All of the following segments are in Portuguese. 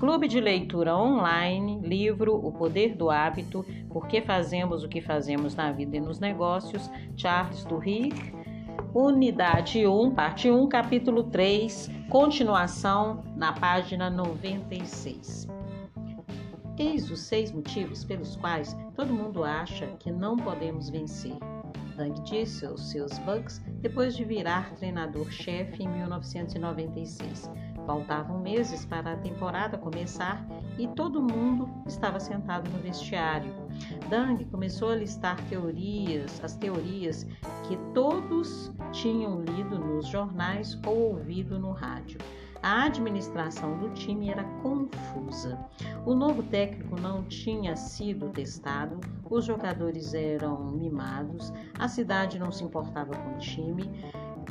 Clube de leitura online, livro O Poder do Hábito, Por que Fazemos o que Fazemos na Vida e nos Negócios, Charles Duhigg, Unidade 1, parte 1, capítulo 3, continuação na página 96. Eis os seis motivos pelos quais todo mundo acha que não podemos vencer. Dang disse aos seus Bucks depois de virar treinador-chefe em 1996. Faltavam meses para a temporada começar e todo mundo estava sentado no vestiário. Dang começou a listar teorias, as teorias que todos tinham lido nos jornais ou ouvido no rádio. A administração do time era confusa. O novo técnico não tinha sido testado, os jogadores eram mimados, a cidade não se importava com o time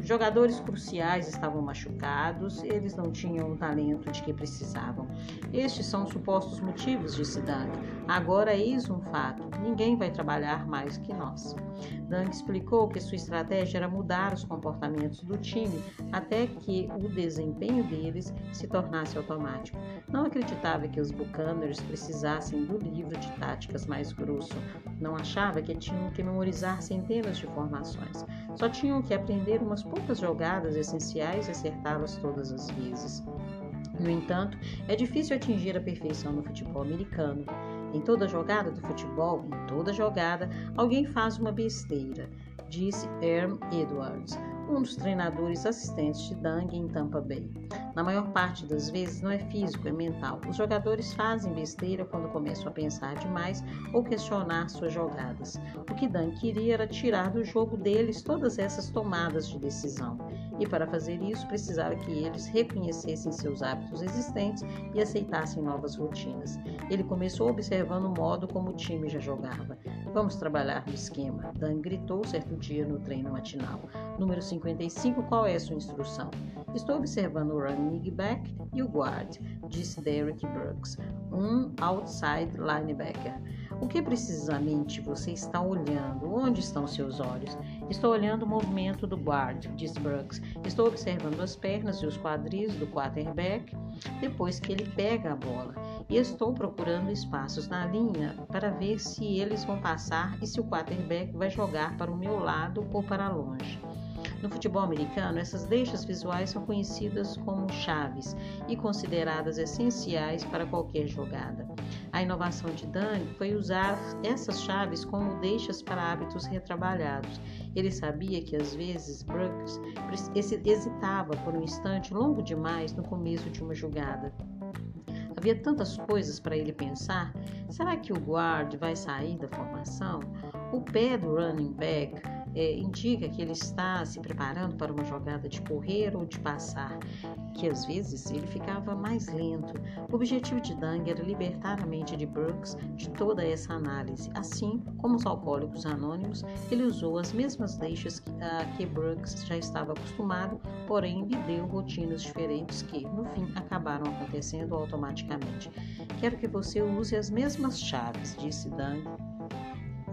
Jogadores cruciais estavam machucados, eles não tinham o talento de que precisavam. Estes são supostos motivos, disse Dang. Agora eis um fato: ninguém vai trabalhar mais que nós. Dang explicou que sua estratégia era mudar os comportamentos do time até que o desempenho deles se tornasse automático. Não acreditava que os Buccaneers precisassem do livro de táticas mais grosso. Não achava que tinham que memorizar centenas de formações. Só tinham que aprender umas poucas jogadas essenciais e acertá-las todas as vezes. No entanto, é difícil atingir a perfeição no futebol americano. Em toda jogada do futebol, em toda jogada, alguém faz uma besteira, disse Erm Edwards, um dos treinadores assistentes de Dang em Tampa Bay. Na maior parte das vezes não é físico, é mental. Os jogadores fazem besteira quando começam a pensar demais ou questionar suas jogadas. O que Dang queria era tirar do jogo deles todas essas tomadas de decisão. E para fazer isso, precisava que eles reconhecessem seus hábitos existentes e aceitassem novas rotinas. Ele começou observando o modo como o time já jogava. Vamos trabalhar no esquema. Dan gritou certo dia no treino matinal. Número 55, qual é a sua instrução? Estou observando o running back e o guard, disse Derek Brooks, um outside linebacker. O que precisamente você está olhando? Onde estão seus olhos? Estou olhando o movimento do guard, disse Brooks. Estou observando as pernas e os quadris do quarterback depois que ele pega a bola. E estou procurando espaços na linha para ver se eles vão passar e se o quarterback vai jogar para o meu lado ou para longe. No futebol americano, essas deixas visuais são conhecidas como chaves e consideradas essenciais para qualquer jogada. A inovação de Dang foi usar essas chaves como deixas para hábitos retrabalhados. Ele sabia que às vezes Brooks hesitava por um instante longo demais no começo de uma jogada. Havia tantas coisas para ele pensar. Será que o guard vai sair da formação? O pé do running back é, indica que ele está se preparando para uma jogada de correr ou de passar, que às vezes ele ficava mais lento. O objetivo de Dang era libertar a mente de Brooks de toda essa análise. Assim como os alcoólicos anônimos, ele usou as mesmas deixas que, a que Brooks já estava acostumado, porém lhe deu rotinas diferentes que, no fim, acabaram acontecendo automaticamente. Quero que você use as mesmas chaves, disse Dang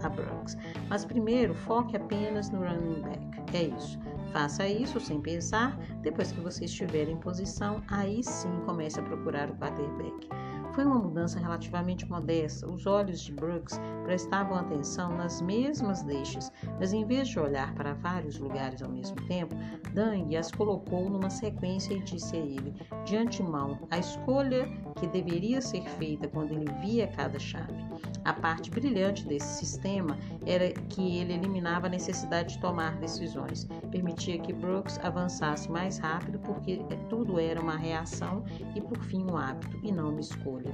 a Brooks. Mas primeiro, foque apenas no running back. É isso. Faça isso sem pensar. Depois que você estiver em posição, aí sim comece a procurar o quarterback. Foi uma mudança relativamente modesta. Os olhos de Brooks prestavam atenção nas mesmas deixas, mas em vez de olhar para vários lugares ao mesmo tempo, Dang as colocou numa sequência e disse a ele, de antemão, a escolha que deveria ser feita quando ele via cada chave. A parte brilhante desse sistema era que ele eliminava a necessidade de tomar decisões, permitia que Brooks avançasse mais rápido porque tudo era uma reação e por fim um hábito e não uma escolha.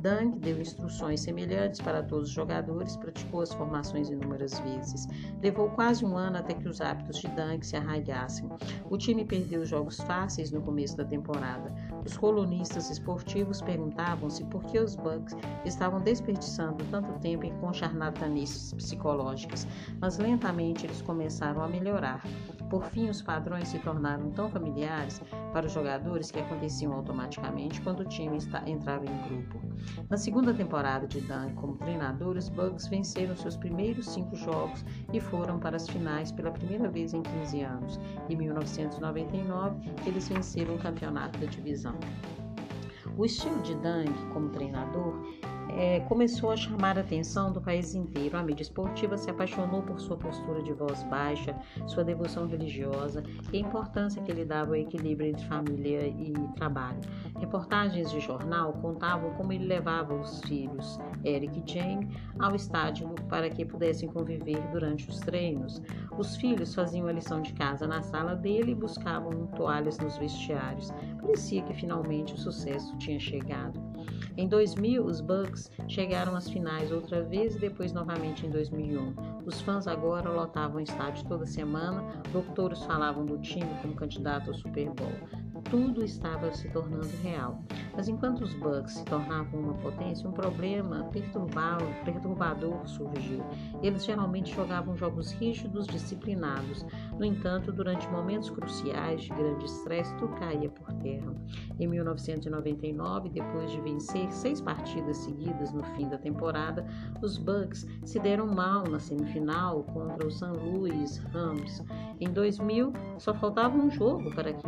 Dang deu instruções semelhantes para todos os jogadores, praticou as formações inúmeras vezes. Levou quase um ano até que os hábitos de Dang se arraigassem. O time perdeu jogos fáceis no começo da temporada. Os colunistas esportivos perguntavam-se por que os Bucks estavam desperdiçando tanto tempo em concharnatanices psicológicas, mas lentamente eles começaram a melhorar. Por fim, os padrões se tornaram tão familiares para os jogadores que aconteciam automaticamente quando o time entrava em grupo. Na segunda temporada de Dan como treinador, os Bucks venceram seus primeiros cinco jogos e foram para as finais pela primeira vez em 15 anos. Em 1999, eles venceram o campeonato da divisão. O estilo de Dang como treinador é, começou a chamar a atenção do país inteiro. A mídia esportiva se apaixonou por sua postura de voz baixa, sua devoção religiosa e a importância que ele dava ao equilíbrio entre família e trabalho. Reportagens de jornal contavam como ele levava os filhos, Eric e Jamie, ao estádio para que pudessem conviver durante os treinos. Os filhos faziam a lição de casa na sala dele e buscavam toalhas nos vestiários. Parecia que finalmente o sucesso tinha chegado. Em 2000, os Bucks chegaram às finais outra vez e depois novamente em 2001. Os fãs agora lotavam o estádio toda semana, doutores falavam do time como candidato ao Super Bowl tudo estava se tornando real. Mas enquanto os Bucks se tornavam uma potência, um problema perturbador surgiu. Eles geralmente jogavam jogos rígidos, disciplinados. No entanto, durante momentos cruciais de grande estresse, tudo caía por terra. Em 1999, depois de vencer seis partidas seguidas no fim da temporada, os Bucks se deram mal na semifinal contra o St. Louis Rams. Em 2000, só faltava um jogo para que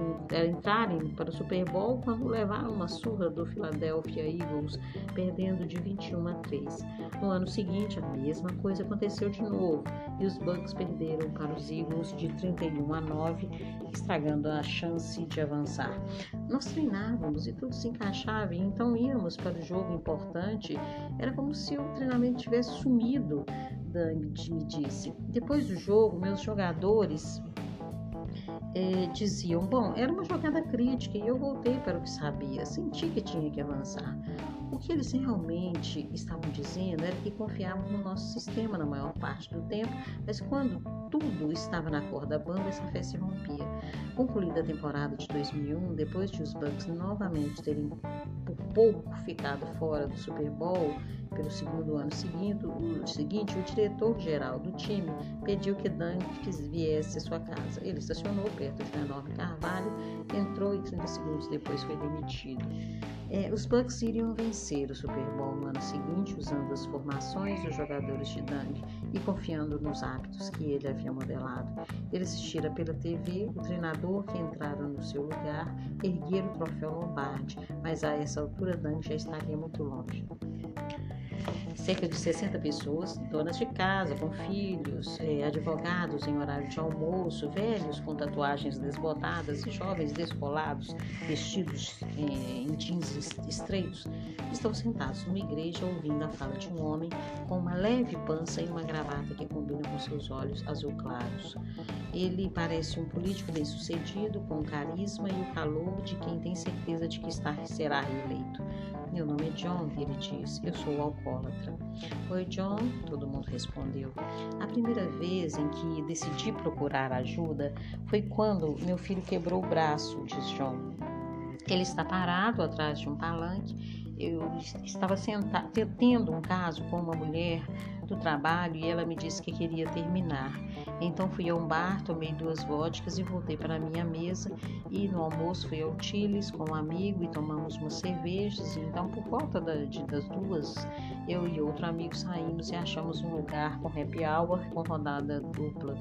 para o Super Bowl quando levaram uma surra do Philadelphia Eagles, perdendo de 21 a 3. No ano seguinte, a mesma coisa aconteceu de novo e os Bucks perderam para os Eagles de 31 a 9, estragando a chance de avançar. Nós treinávamos e tudo se encaixava, e então íamos para o jogo importante. Era como se o treinamento tivesse sumido, Dang me disse. Depois do jogo, meus jogadores é, diziam: Bom, era uma jogada crítica e eu voltei para o que sabia, senti que tinha que avançar. O que eles realmente estavam dizendo era que confiavam no nosso sistema na maior parte do tempo, mas quando tudo estava na corda bamba, essa fé se rompia. Concluída a temporada de 2001, depois de os Bucks novamente terem por pouco ficado fora do Super Bowl, pelo segundo ano seguinte, o, seguinte, o diretor-geral do time pediu que Dunk viesse à sua casa. Ele estacionou perto de um enorme carvalho, entrou e 30 segundos depois foi demitido. É, os Bucks iriam vencer o Super Bowl no ano seguinte usando as formações dos jogadores de Dunk e confiando nos hábitos que ele havia modelado. Ele assistira pela TV o treinador que entrara no seu lugar erguer o troféu Lombardi, mas a essa altura Dunk já estaria muito longe cerca de 60 pessoas, donas de casa, com filhos, eh, advogados em horário de almoço, velhos com tatuagens desbotadas e jovens descolados, vestidos eh, em jeans estreitos, estão sentados numa igreja ouvindo a fala de um homem com uma leve pança e uma gravata que combina com seus olhos azul claros. Ele parece um político bem-sucedido, com carisma e o calor de quem tem certeza de que está, será reeleito. Meu nome é John, ele disse. Eu sou alcoólatra. Oi, John, todo mundo respondeu. A primeira vez em que decidi procurar ajuda foi quando meu filho quebrou o braço, diz John. Ele está parado atrás de um palanque eu estava senta, tendo um caso com uma mulher do trabalho e ela me disse que queria terminar. Então fui a um bar, tomei duas vodkas e voltei para a minha mesa. E no almoço fui ao Chiles com um amigo e tomamos umas cervejas. Então, por volta da, de, das duas, eu e outro amigo saímos e achamos um lugar com happy hour com rodada dupla.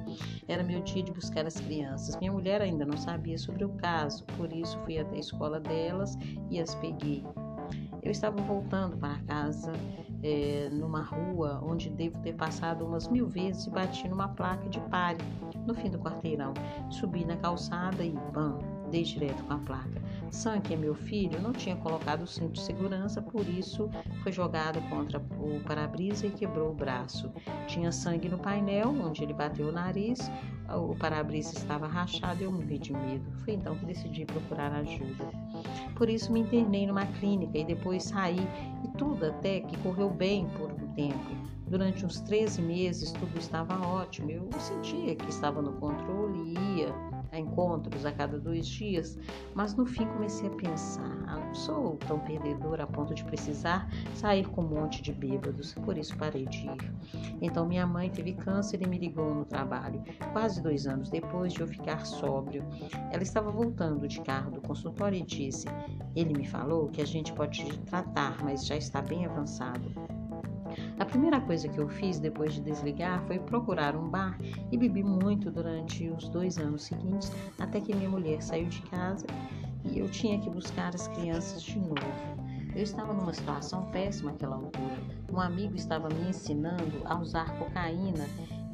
Era meu dia de buscar as crianças. Minha mulher ainda não sabia sobre o caso, por isso fui até a escola delas e as peguei. Eu estava voltando para casa é, numa rua onde devo ter passado umas mil vezes e bati numa placa de pare no fim do quarteirão. Subi na calçada e, bam, dei direto com a placa. Sam, que é meu filho, não tinha colocado o cinto de segurança, por isso foi jogado contra o para-brisa e quebrou o braço. Tinha sangue no painel, onde ele bateu o nariz, o para-brisa estava rachado e eu morri de medo. Foi então que decidi procurar ajuda. Por isso me internei numa clínica e depois saí, e tudo até que correu bem por um tempo. Durante uns 13 meses tudo estava ótimo, eu sentia que estava no controle e ia encontros a cada dois dias, mas no fim comecei a pensar: ah, não sou tão perdedora a ponto de precisar sair com um monte de bêbados, por isso parei de ir. Então minha mãe teve câncer e me ligou no trabalho, quase dois anos depois de eu ficar sóbrio. Ela estava voltando de carro do consultório e disse: Ele me falou que a gente pode tratar, mas já está bem avançado. A primeira coisa que eu fiz depois de desligar foi procurar um bar e bebi muito durante os dois anos seguintes, até que minha mulher saiu de casa e eu tinha que buscar as crianças de novo. Eu estava numa situação péssima naquela altura. Um amigo estava me ensinando a usar cocaína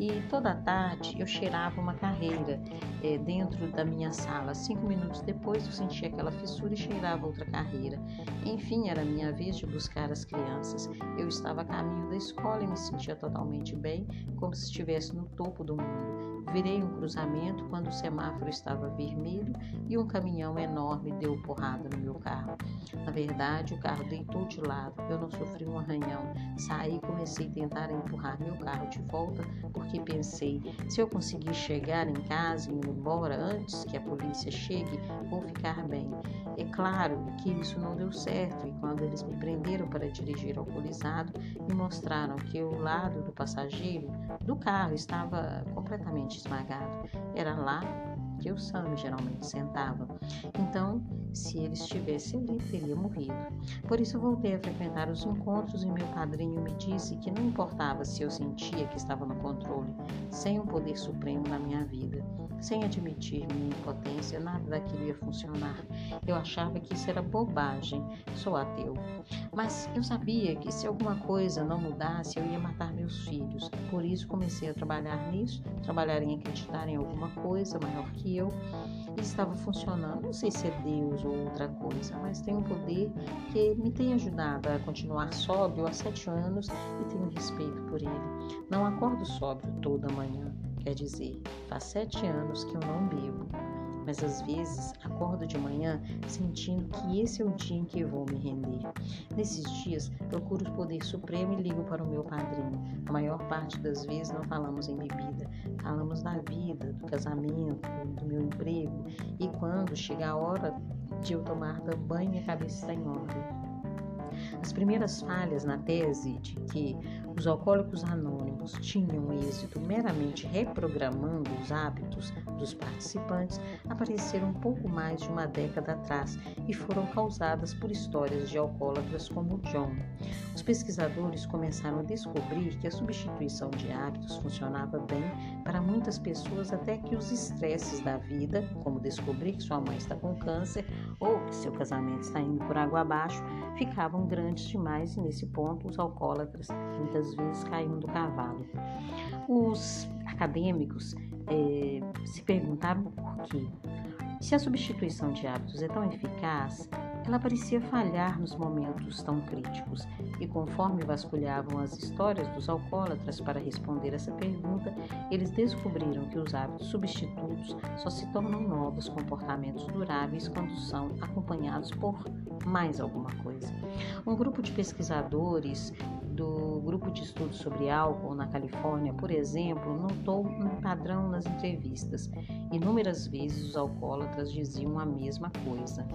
e toda tarde eu cheirava uma carreira é, dentro da minha sala. Cinco minutos depois eu sentia aquela fissura e cheirava outra carreira. Enfim, era minha vez de buscar as crianças. Eu estava a caminho da escola e me sentia totalmente bem, como se estivesse no topo do mundo. Virei um cruzamento quando o semáforo estava vermelho e um caminhão enorme deu porrada no meu carro. Na verdade, o carro deitou de lado. Eu não sofri um arranhão. Saí e comecei a tentar empurrar meu carro de volta porque pensei: se eu conseguir chegar em casa e ir embora antes que a polícia chegue, vou ficar bem. É claro que isso não deu certo e quando eles me prenderam para dirigir alcoolizado, me mostraram que o lado do passageiro do carro estava completamente esmagado. Era lá que o Sam geralmente sentava. Então, se ele estivesse ali, teria morrido. Por isso, voltei a frequentar os encontros e meu padrinho me disse que não importava se eu sentia que estava no controle, sem um poder supremo na minha vida. Sem admitir minha impotência, nada daquilo ia funcionar. Eu achava que isso era bobagem. Sou ateu. Mas eu sabia que se alguma coisa não mudasse, eu ia matar meus filhos. Por isso comecei a trabalhar nisso, trabalhar em acreditar em alguma coisa maior que eu. E estava funcionando. Não sei se é Deus ou outra coisa, mas tem um poder que me tem ajudado a continuar sóbrio há sete anos e tenho respeito por ele. Não acordo sóbrio toda manhã. Quer dizer, faz sete anos que eu não bebo, mas às vezes acordo de manhã sentindo que esse é o dia em que vou me render. Nesses dias, procuro o poder supremo e ligo para o meu padrinho. A maior parte das vezes não falamos em bebida, falamos da vida, do casamento, do meu emprego e quando chega a hora de eu tomar banho, minha cabeça está em ordem. As primeiras falhas na tese de que os alcoólicos anônimos tinham êxito meramente reprogramando os hábitos dos participantes apareceram pouco mais de uma década atrás e foram causadas por histórias de alcoólatras como John. Os pesquisadores começaram a descobrir que a substituição de hábitos funcionava bem para muitas pessoas até que os estresses da vida, como descobrir que sua mãe está com câncer ou que seu casamento está indo por água abaixo, ficavam grandes demais e nesse ponto os alcoólatras muitas vezes caíam do cavalo. Os acadêmicos é, se perguntaram por quê. Se a substituição de hábitos é tão eficaz, ela parecia falhar nos momentos tão críticos, e conforme vasculhavam as histórias dos alcoólatras para responder essa pergunta, eles descobriram que os hábitos substitutos só se tornam novos comportamentos duráveis quando são acompanhados por mais alguma coisa. Um grupo de pesquisadores do Grupo de Estudos sobre Álcool na Califórnia, por exemplo, notou um padrão nas entrevistas. Inúmeras vezes os alcoólatras diziam a mesma coisa.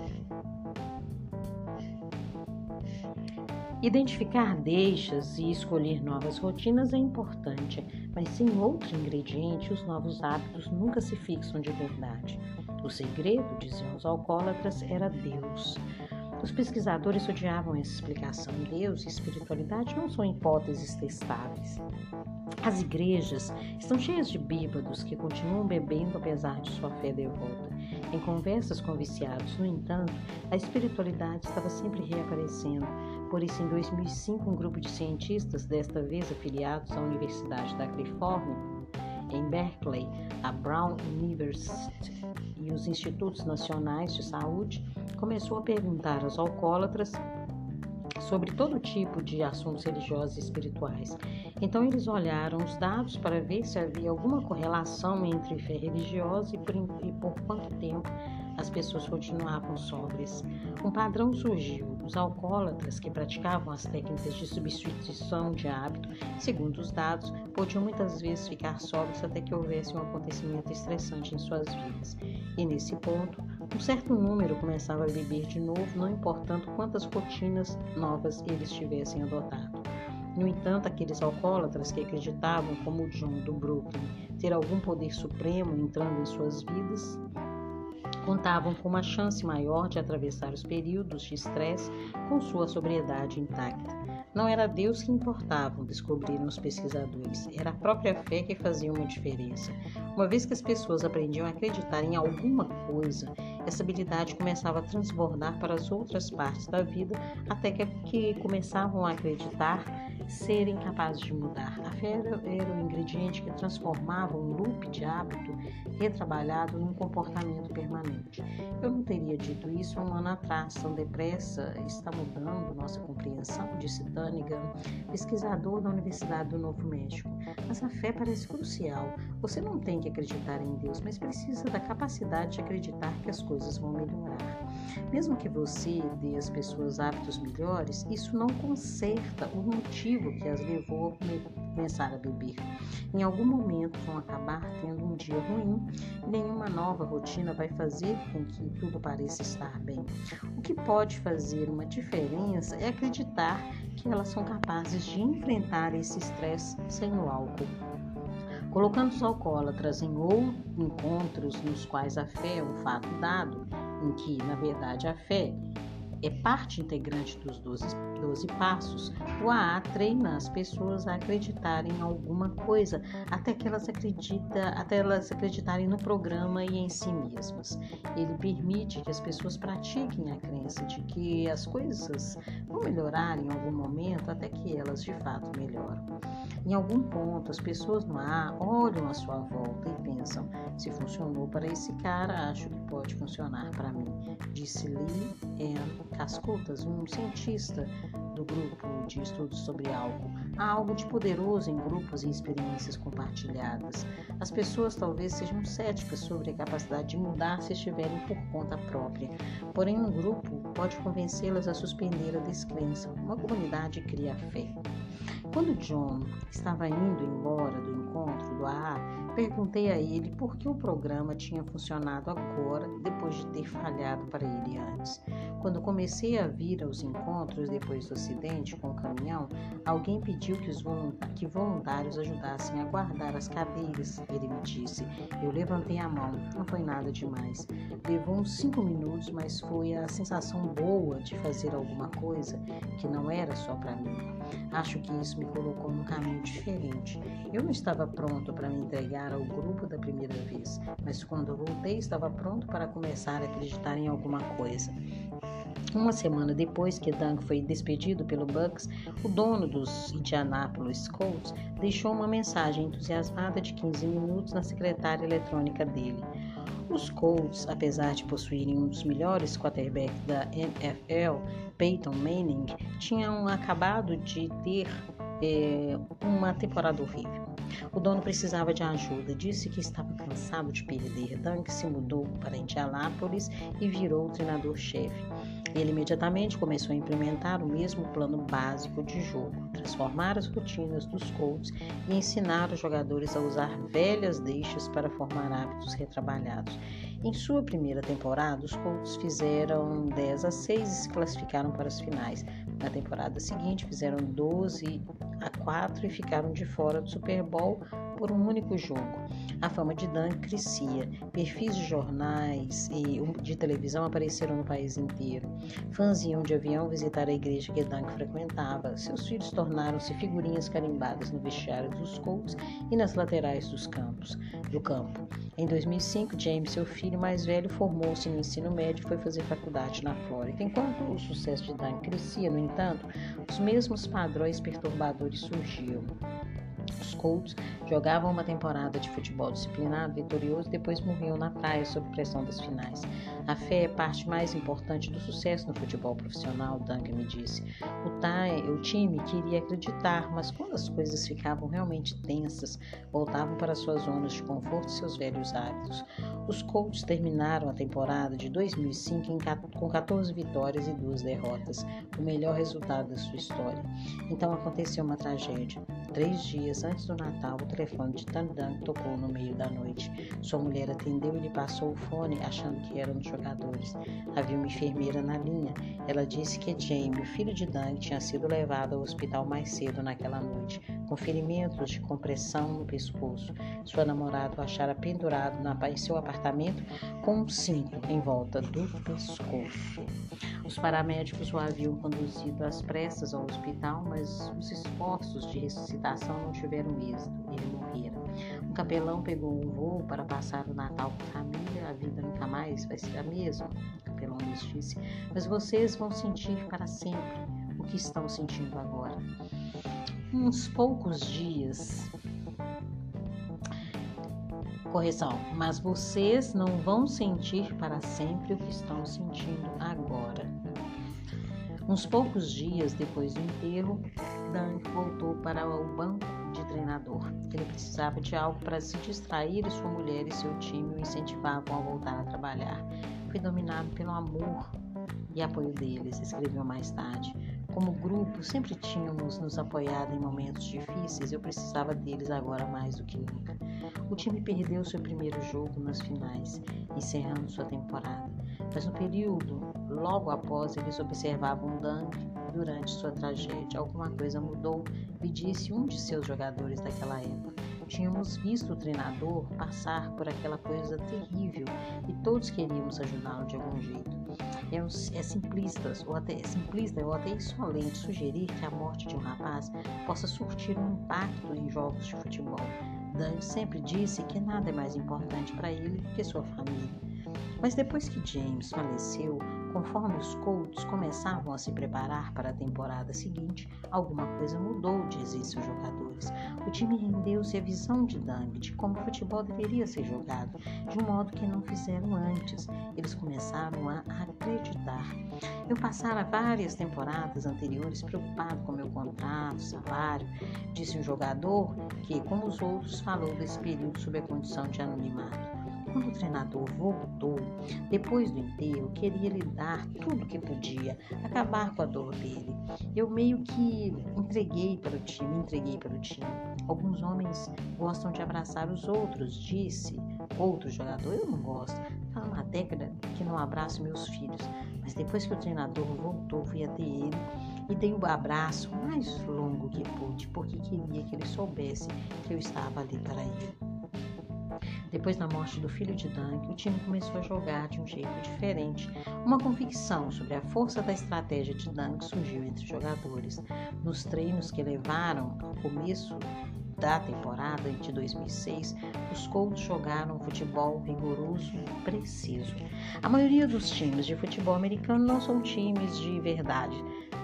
Identificar deixas e escolher novas rotinas é importante, mas sem outro ingrediente, os novos hábitos nunca se fixam de verdade. O segredo, diziam os alcoólatras, era Deus. Os pesquisadores odiavam essa explicação. Deus e espiritualidade não são hipóteses testáveis. As igrejas estão cheias de bêbados que continuam bebendo apesar de sua fé devota. Em conversas com viciados, no entanto, a espiritualidade estava sempre reaparecendo. Por isso, em 2005, um grupo de cientistas, desta vez afiliados à Universidade da Califórnia, em Berkeley, a Brown University e os Institutos Nacionais de Saúde, começou a perguntar aos alcoólatras sobre todo tipo de assuntos religiosos e espirituais. Então eles olharam os dados para ver se havia alguma correlação entre fé religiosa e por, e por quanto tempo as pessoas continuavam sóbrias. Um padrão surgiu. Os alcoólatras que praticavam as técnicas de substituição de hábito, segundo os dados, podiam muitas vezes ficar sóbrios até que houvesse um acontecimento estressante em suas vidas. E nesse ponto, um certo número começava a beber de novo, não importando quantas rotinas novas eles tivessem adotado. No entanto, aqueles alcoólatras que acreditavam, como John do Brooklyn, ter algum poder supremo entrando em suas vidas, contavam com uma chance maior de atravessar os períodos de estresse com sua sobriedade intacta. Não era Deus que importava, descobriram os pesquisadores, era a própria fé que fazia uma diferença. Uma vez que as pessoas aprendiam a acreditar em alguma coisa, essa habilidade começava a transbordar para as outras partes da vida, até que, que começavam a acreditar serem capazes de mudar. A fé era, o ingrediente que transformava um loop de hábito retrabalhado num comportamento permanente. Eu não teria dito isso um ano atrás, tão depressa está mudando nossa compreensão, disse Dunnigan, pesquisador da Universidade do Novo México. Mas a fé parece crucial. Você não tem que acreditar em Deus, mas precisa da capacidade de acreditar que as coisas vão melhorar. Mesmo que você dê às pessoas hábitos melhores, isso não conserta o motivo que as levou a começar a beber. Em algum momento vão acabar tendo um dia ruim nenhuma nova rotina vai fazer com que tudo pareça estar bem. O que pode fazer uma diferença é acreditar que elas são capazes de enfrentar esse estresse sem o álcool. Colocando os alcoólatras em outros encontros nos quais a fé é um fato dado, em que, na verdade, a fé é parte integrante dos 12, 12 passos, o AA treina as pessoas a acreditarem em alguma coisa até que elas acredita, até elas acreditarem no programa e em si mesmas. Ele permite que as pessoas pratiquem a crença de que as coisas vão melhorar em algum momento até que elas de fato melhoram. Em algum ponto, as pessoas no AA olham à sua volta e pensam: se funcionou para esse cara, acho que pode funcionar para mim, disse Lee Ann Cascutas, um cientista do grupo de estudos sobre álcool. Há algo de poderoso em grupos e experiências compartilhadas. As pessoas talvez sejam céticas sobre a capacidade de mudar se estiverem por conta própria. Porém, um grupo pode convencê-las a suspender a descrença. Uma comunidade cria fé. Quando John estava indo embora do encontro do AA, perguntei a ele por que o programa tinha funcionado agora, depois de ter falhado para ele antes. Quando comecei a vir aos encontros depois do acidente com o caminhão, alguém pediu que os que voluntários ajudassem a guardar as cadeiras. Ele me disse. Eu levantei a mão. Não foi nada demais. Levou uns cinco minutos, mas foi a sensação boa de fazer alguma coisa que não era só para mim. Acho que isso me colocou num caminho diferente. Eu não estava pronto para me entregar ao grupo da primeira vez, mas quando voltei, estava pronto para começar a acreditar em alguma coisa. Uma semana depois que Dunk foi despedido pelo Bucks, o dono dos Indianapolis Colts deixou uma mensagem entusiasmada de 15 minutos na secretária eletrônica dele. Os Colts, apesar de possuírem um dos melhores quarterbacks da NFL, Peyton Manning, tinham acabado de ter é, uma temporada horrível. O dono precisava de ajuda, disse que estava cansado de perder. Dunk se mudou para Indianápolis e virou o treinador-chefe. Ele imediatamente começou a implementar o mesmo plano básico de jogo, transformar as rotinas dos Colts e ensinar os jogadores a usar velhas deixas para formar hábitos retrabalhados. Em sua primeira temporada, os Colts fizeram 10 a 6 e se classificaram para as finais. Na temporada seguinte, fizeram 12 a 4 e ficaram de fora do Super Bowl por um único jogo. A fama de Dan crescia. Perfis de jornais e de televisão apareceram no país inteiro. Fãs iam de avião visitar a igreja que Dan frequentava. Seus filhos tornaram-se figurinhas carimbadas no vestiário dos Colts e nas laterais dos campos, do campo. Em 2005, James, seu filho mais velho, formou-se no ensino médio e foi fazer faculdade na Flórida. Enquanto o sucesso de Dan crescia, no entanto, os mesmos padrões perturbadores surgiam. Os Colts jogavam uma temporada de futebol disciplinado, vitorioso depois morriam na praia sob pressão das finais. A fé é parte mais importante do sucesso no futebol profissional, Duncan me disse. O, time, o time queria acreditar, mas quando as coisas ficavam realmente tensas, voltavam para suas zonas de conforto e seus velhos hábitos. Os Colts terminaram a temporada de 2005 em, com 14 vitórias e duas derrotas, o melhor resultado da sua história. Então aconteceu uma tragédia. Três dias antes do Natal, o telefone de Tandan tocou no meio da noite. Sua mulher atendeu e lhe passou o fone, achando que era um dos jogadores. Havia uma enfermeira na linha. Ela disse que Jamie, o filho de Dan, tinha sido levado ao hospital mais cedo naquela noite, com ferimentos de compressão no pescoço. Sua namorada o achara pendurado em seu apartamento com um cinto em volta do pescoço. Os paramédicos o haviam conduzido às pressas ao hospital, mas os esforços de não tiveram êxito. Ele morrera. Um capelão pegou um voo para passar o Natal com a família. A vida nunca mais vai ser a mesma, Capelão lhes disse, mas vocês vão sentir para sempre o que estão sentindo agora. Uns poucos dias. Correção, mas vocês não vão sentir para sempre o que estão sentindo agora. Uns poucos dias depois do enterro, Dan voltou para o banco de treinador. Ele precisava de algo para se distrair e sua mulher e seu time o incentivavam a voltar a trabalhar. Foi dominado pelo amor e apoio deles, escreveu mais tarde. Como grupo, sempre tínhamos nos apoiado em momentos difíceis, eu precisava deles agora mais do que nunca. O time perdeu seu primeiro jogo nas finais, encerrando sua temporada. Mas no período, logo após, eles observavam Dunk durante sua tragédia. Alguma coisa mudou, me disse um de seus jogadores daquela época. Tínhamos visto o treinador passar por aquela coisa terrível e todos queríamos ajudá-lo de algum jeito. É, um, é simplista, ou até, é simplista ou até insolente sugerir que a morte de um rapaz possa surtir um impacto em jogos de futebol. Dante sempre disse que nada é mais importante para ele que sua família. Mas depois que James faleceu, conforme os Colts começavam a se preparar para a temporada seguinte, alguma coisa mudou, dizem seus jogadores. O time rendeu-se à visão de Dang de como o futebol deveria ser jogado, de um modo que não fizeram antes. Eles começaram a acreditar. Eu passara várias temporadas anteriores preocupado com meu contrato, salário, disse um jogador que, como os outros, falou desse período sob a condição de anonimato. Quando o treinador voltou, depois do enterro, queria lhe dar tudo o que podia, acabar com a dor dele. Eu meio que entreguei para o time, entreguei para o time. Alguns homens gostam de abraçar os outros, disse outro jogador. Eu não gosto. Fala uma década que não abraço meus filhos. Mas depois que o treinador voltou, fui até ele e dei o um abraço mais longo que pude, porque queria que ele soubesse que eu estava ali para ele. Depois da morte do filho de Dunk, o time começou a jogar de um jeito diferente. Uma convicção sobre a força da estratégia de Dunk surgiu entre os jogadores. Nos treinos que levaram ao começo da temporada de 2006, os Colts jogaram futebol rigoroso e preciso. A maioria dos times de futebol americano não são times de verdade,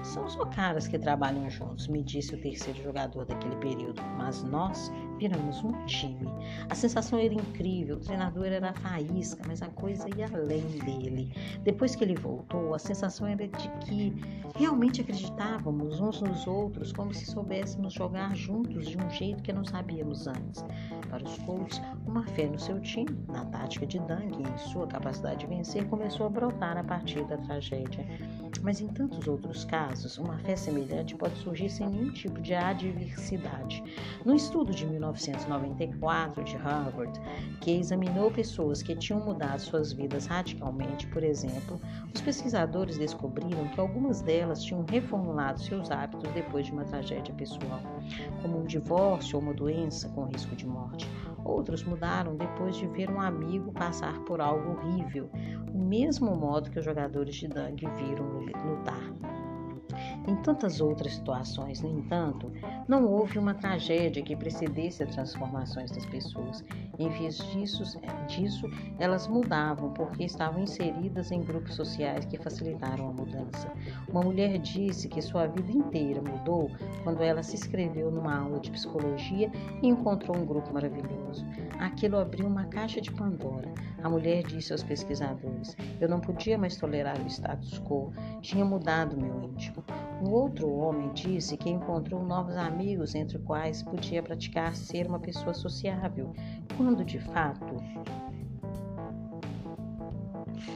são só caras que trabalham juntos, me disse o terceiro jogador daquele período. Mas nós viramos um time. A sensação era incrível, o treinador era faísca, mas a coisa ia além dele. Depois que ele voltou, a sensação era de que realmente acreditávamos uns nos outros, como se soubéssemos jogar juntos de um jeito que não sabíamos antes. Para os Colts, uma fé no seu time, na tática de Dang e em sua capacidade de vencer começou a brotar a partir da tragédia. Mas em tantos outros casos, uma fé semelhante pode surgir sem nenhum tipo de adversidade. No estudo de 1994 de Harvard, que examinou pessoas que tinham mudado suas vidas radicalmente, por exemplo, os pesquisadores descobriram que algumas delas tinham reformulado seus hábitos depois de uma tragédia pessoal, como um divórcio ou uma doença com risco de morte. Outros mudaram depois de ver um amigo passar por algo horrível, o mesmo modo que os jogadores de Dang viram lutar. Em tantas outras situações, no entanto, não houve uma tragédia que precedesse as transformações das pessoas. Em vez disso, disso, elas mudavam porque estavam inseridas em grupos sociais que facilitaram a mudança. Uma mulher disse que sua vida inteira mudou quando ela se inscreveu numa aula de psicologia e encontrou um grupo maravilhoso. Aquilo abriu uma caixa de Pandora. A mulher disse aos pesquisadores: Eu não podia mais tolerar o status quo, tinha mudado meu íntimo. O outro homem disse que encontrou novos amigos entre os quais podia praticar ser uma pessoa sociável, quando de fato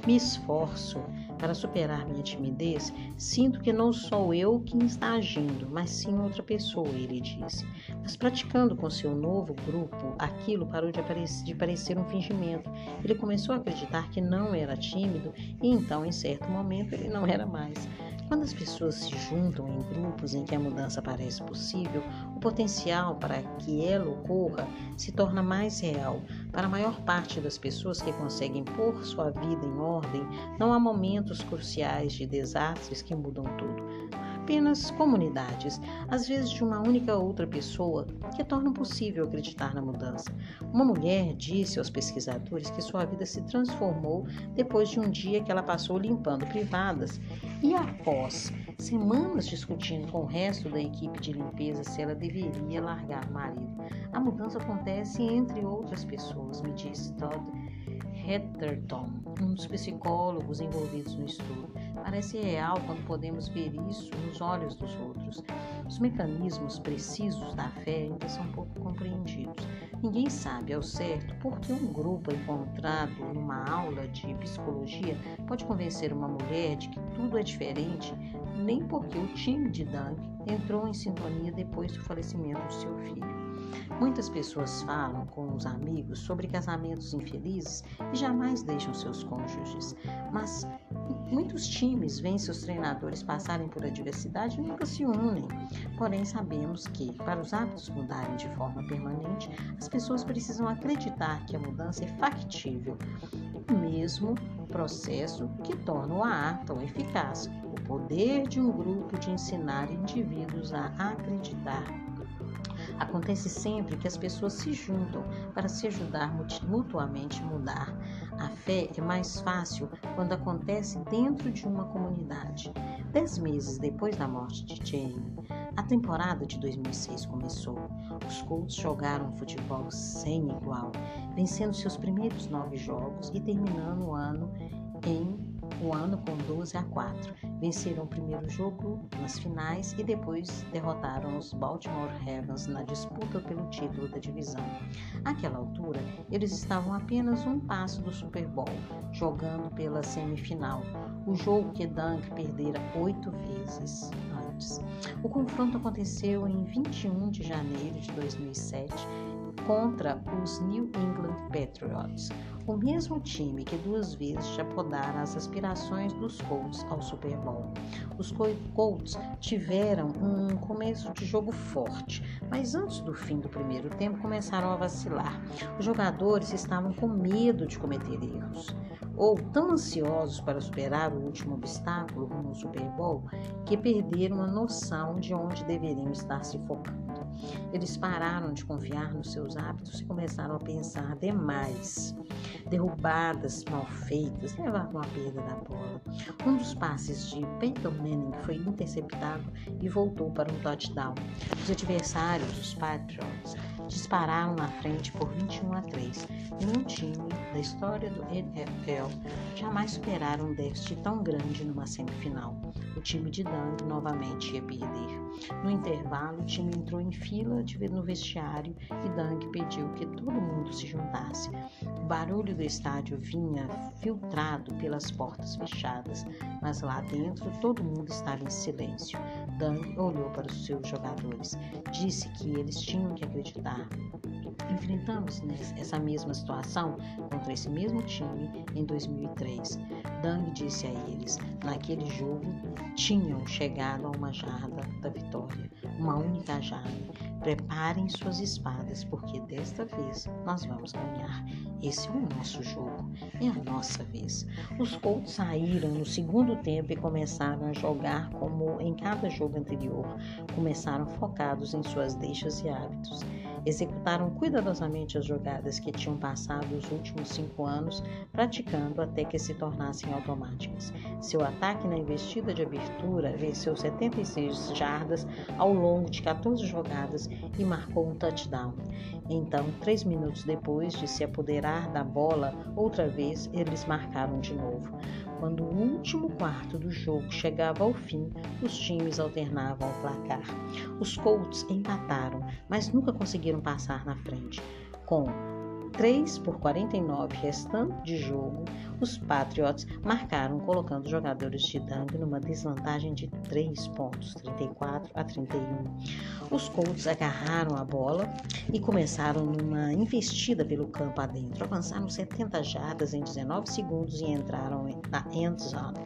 me esforço para superar minha timidez, sinto que não sou eu quem está agindo, mas sim outra pessoa, ele disse. Mas praticando com seu novo grupo, aquilo parou de, de parecer um fingimento. Ele começou a acreditar que não era tímido e então, em certo momento, ele não era mais. Quando as pessoas se juntam em grupos em que a mudança parece possível, o potencial para que ela ocorra se torna mais real. Para a maior parte das pessoas que conseguem pôr sua vida em ordem, não há momentos cruciais de desastres que mudam tudo. Apenas comunidades, às vezes de uma única outra pessoa, que tornam possível acreditar na mudança. Uma mulher disse aos pesquisadores que sua vida se transformou depois de um dia que ela passou limpando privadas e após semanas discutindo com o resto da equipe de limpeza se ela deveria largar o marido. A mudança acontece entre outras pessoas, me disse Todd Hetterton, um dos psicólogos envolvidos no estudo. Parece real quando podemos ver isso nos olhos dos outros. Os mecanismos precisos da fé ainda são pouco compreendidos. Ninguém sabe ao certo por que um grupo encontrado numa aula de psicologia pode convencer uma mulher de que tudo é diferente, nem porque o time de Dunk entrou em sintonia depois do falecimento do seu filho. Muitas pessoas falam com os amigos sobre casamentos infelizes e jamais deixam seus cônjuges, mas muitos times veem seus treinadores passarem por adversidade e nunca se unem. Porém, sabemos que, para os hábitos mudarem de forma permanente, as pessoas precisam acreditar que a mudança é factível, mesmo processo que torna-a tão eficaz. O poder de um grupo de ensinar indivíduos a acreditar Acontece sempre que as pessoas se juntam para se ajudar mutuamente a mudar. A fé é mais fácil quando acontece dentro de uma comunidade. Dez meses depois da morte de Jane, a temporada de 2006 começou. Os Colts jogaram futebol sem igual, vencendo seus primeiros nove jogos e terminando o ano em o ano com 12 a 4. Venceram o primeiro jogo nas finais e depois derrotaram os Baltimore Ravens na disputa pelo título da divisão. Àquela altura, eles estavam apenas um passo do Super Bowl, jogando pela semifinal, o jogo que Dunk perdera oito vezes antes. O confronto aconteceu em 21 de janeiro de 2007 contra os New England Patriots, o mesmo time que duas vezes já podaram as aspirações dos Colts ao Super Bowl. Os Colts tiveram um começo de jogo forte, mas antes do fim do primeiro tempo começaram a vacilar. Os jogadores estavam com medo de cometer erros ou tão ansiosos para superar o último obstáculo no Super Bowl que perderam a noção de onde deveriam estar se focando. Eles pararam de confiar nos seus hábitos e começaram a pensar demais. Derrubadas mal feitas levavam à perda da bola. Um dos passes de Peyton Manning foi interceptado e voltou para um touchdown. Os adversários, os Patriots, dispararam na frente por 21 a 3. Nenhum time da história do NFL jamais superaram um déficit tão grande numa semifinal. O time de Dang novamente ia perder. No intervalo, o time entrou em fila no vestiário e Dang pediu que todo mundo se juntasse. O barulho do estádio vinha filtrado pelas portas fechadas, mas lá dentro todo mundo estava em silêncio. Dang olhou para os seus jogadores. Disse que eles tinham que acreditar. Enfrentamos essa mesma situação contra esse mesmo time em 2003. Dang disse a eles: naquele jogo tinham chegado a uma jarda da vitória, uma única jarda. Preparem suas espadas, porque desta vez nós vamos ganhar. Esse é o nosso jogo, é a nossa vez. Os Colts saíram no segundo tempo e começaram a jogar como em cada jogo anterior. Começaram focados em suas deixas e hábitos. Executaram cuidadosamente as jogadas que tinham passado os últimos cinco anos praticando até que se tornassem automáticas. Seu ataque na investida de abertura venceu 76 jardas ao longo de 14 jogadas e marcou um touchdown. Então, três minutos depois de se apoderar da bola, outra vez eles marcaram de novo. Quando o último quarto do jogo chegava ao fim, os times alternavam o placar. Os Colts empataram, mas nunca conseguiram passar na frente. Com 3 por 49 restante de jogo, os Patriots marcaram colocando os jogadores de Dang numa desvantagem de 3 pontos, 34 a 31. Os Colts agarraram a bola e começaram numa investida pelo campo adentro. Avançaram 70 jardas em 19 segundos e entraram na end zone.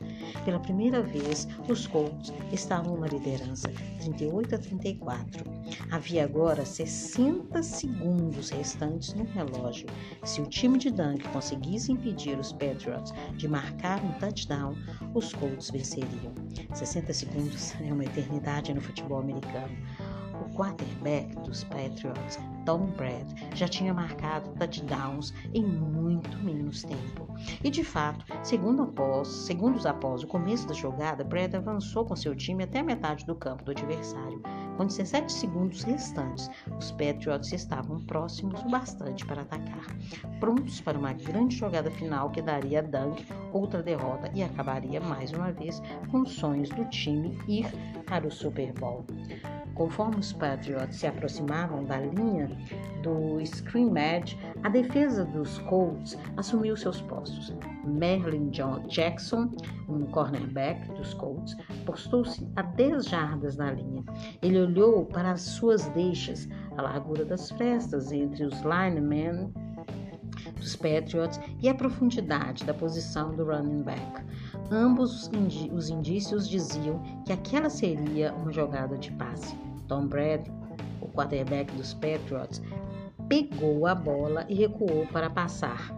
Pela primeira vez, os Colts estavam numa liderança, 38 a 34. Havia agora 60 segundos restantes no relógio. Se o time de Dunk conseguisse impedir os Patriots Patriots de marcar um touchdown, os Colts venceriam. 60 segundos é uma eternidade no futebol americano. O quarterback dos Patriots, Tom Brady, já tinha marcado touchdowns em muito menos tempo. E de fato, segundo após, segundos após o começo da jogada, Brady avançou com seu time até a metade do campo do adversário. Com 17 segundos restantes, os Patriots estavam próximos o bastante para atacar, prontos para uma grande jogada final que daria a Dunk outra derrota e acabaria mais uma vez com os sonhos do time ir para o Super Bowl. Conforme os Patriots se aproximavam da linha do scrimmage, a defesa dos Colts assumiu seus postos. Merlin John Jackson, um cornerback dos Colts, postou-se a 10 jardas da linha. Ele olhou para as suas deixas, a largura das frestas entre os linemen dos Patriots e a profundidade da posição do running back. Ambos os indícios diziam que aquela seria uma jogada de passe. Tom Brady, o quarterback dos Patriots, pegou a bola e recuou para passar.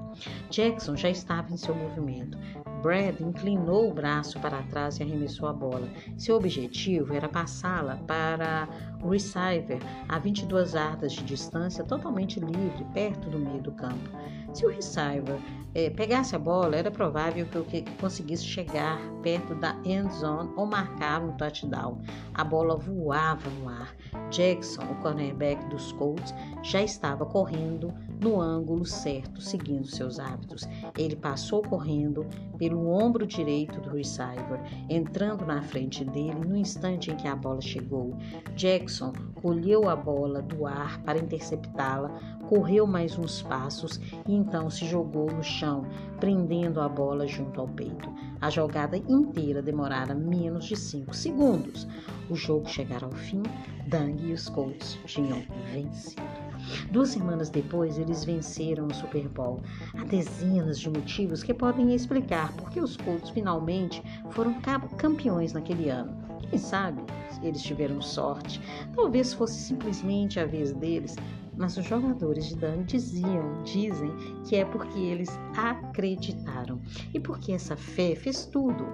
Jackson já estava em seu movimento. Brad inclinou o braço para trás e arremessou a bola. Seu objetivo era passá-la para o receiver a 22 jardas de distância, totalmente livre, perto do meio do campo. Se o receiver eh, pegasse a bola, era provável que, que conseguisse chegar perto da end zone ou marcar um touchdown. A bola voava no ar. Jackson, o cornerback dos Colts, já estava correndo no ângulo certo, seguindo seus hábitos. Ele passou correndo pelo ombro direito do receiver, entrando na frente dele no instante em que a bola chegou. Jackson colheu a bola do ar para interceptá-la, correu mais uns passos e então se jogou no chão, prendendo a bola junto ao peito. A jogada inteira demorara menos de 5 segundos. O jogo chegara ao fim, Dang e os Colts tinham vencido. Duas semanas depois, eles venceram o Super Bowl. Há dezenas de motivos que podem explicar por que os Colts finalmente foram campeões naquele ano. Quem sabe eles tiveram sorte? Talvez fosse simplesmente a vez deles mas os jogadores de Dan diziam, dizem que é porque eles acreditaram e porque essa fé fez tudo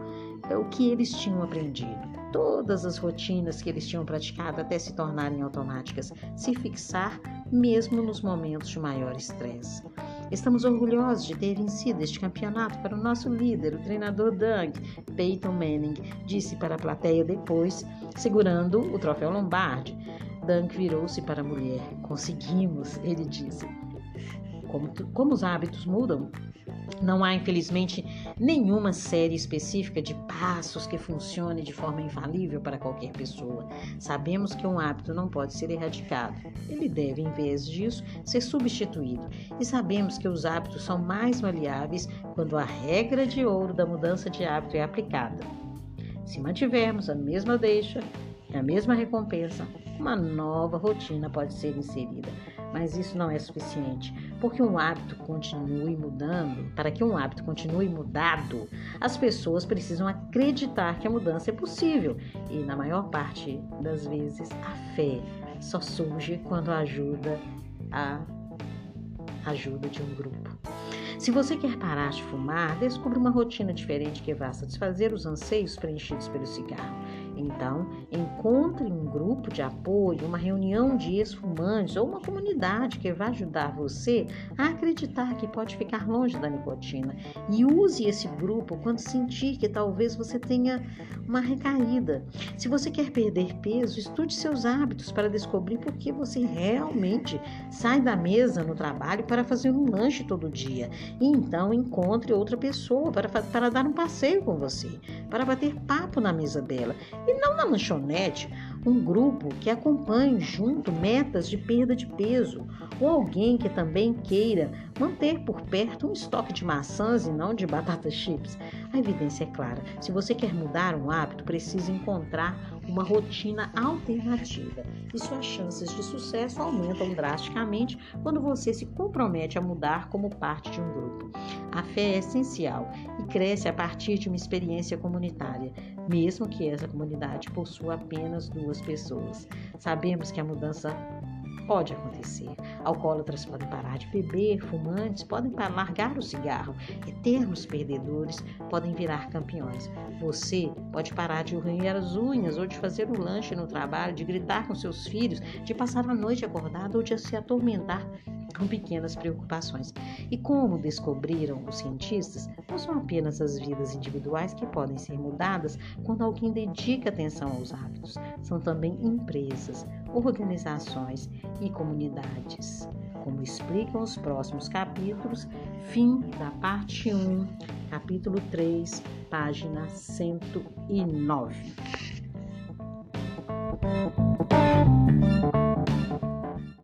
é o que eles tinham aprendido. Todas as rotinas que eles tinham praticado até se tornarem automáticas, se fixar mesmo nos momentos de maior estresse. Estamos orgulhosos de ter vencido este campeonato para o nosso líder, o treinador Doug Peyton Manning, disse para a plateia depois, segurando o troféu Lombardi. Dunk virou-se para a mulher. Conseguimos, ele disse. Como, como os hábitos mudam, não há, infelizmente, nenhuma série específica de passos que funcione de forma infalível para qualquer pessoa. Sabemos que um hábito não pode ser erradicado. Ele deve, em vez disso, ser substituído. E sabemos que os hábitos são mais maleáveis quando a regra de ouro da mudança de hábito é aplicada. Se mantivermos a mesma deixa, a mesma recompensa, uma nova rotina pode ser inserida. Mas isso não é suficiente, porque um hábito continue mudando, para que um hábito continue mudado, as pessoas precisam acreditar que a mudança é possível. E na maior parte das vezes, a fé só surge quando ajuda a ajuda de um grupo. Se você quer parar de fumar, descubra uma rotina diferente que vá satisfazer os anseios preenchidos pelo cigarro. Então, encontre um grupo de apoio, uma reunião de ex-fumantes ou uma comunidade que vai ajudar você a acreditar que pode ficar longe da nicotina. E use esse grupo quando sentir que talvez você tenha uma recaída. Se você quer perder peso, estude seus hábitos para descobrir por que você realmente sai da mesa no trabalho para fazer um lanche todo dia. E então encontre outra pessoa para, para dar um passeio com você, para bater papo na mesa dela e não na lanchonete, um grupo que acompanhe junto metas de perda de peso, ou alguém que também queira manter por perto um estoque de maçãs e não de batata chips. A evidência é clara: se você quer mudar um hábito, precisa encontrar uma rotina alternativa e suas chances de sucesso aumentam drasticamente quando você se compromete a mudar como parte de um grupo. A fé é essencial e cresce a partir de uma experiência comunitária, mesmo que essa comunidade possua apenas duas pessoas. Sabemos que a mudança Pode acontecer. Alcoólatras podem parar de beber, fumantes podem largar o cigarro, eternos perdedores podem virar campeões. Você pode parar de roer as unhas ou de fazer o lanche no trabalho, de gritar com seus filhos, de passar a noite acordado ou de se atormentar com pequenas preocupações. E como descobriram os cientistas, não são apenas as vidas individuais que podem ser mudadas quando alguém dedica atenção aos hábitos, são também empresas, organizações e comunidades. Como explicam os próximos capítulos, fim da parte 1, capítulo 3, página 109.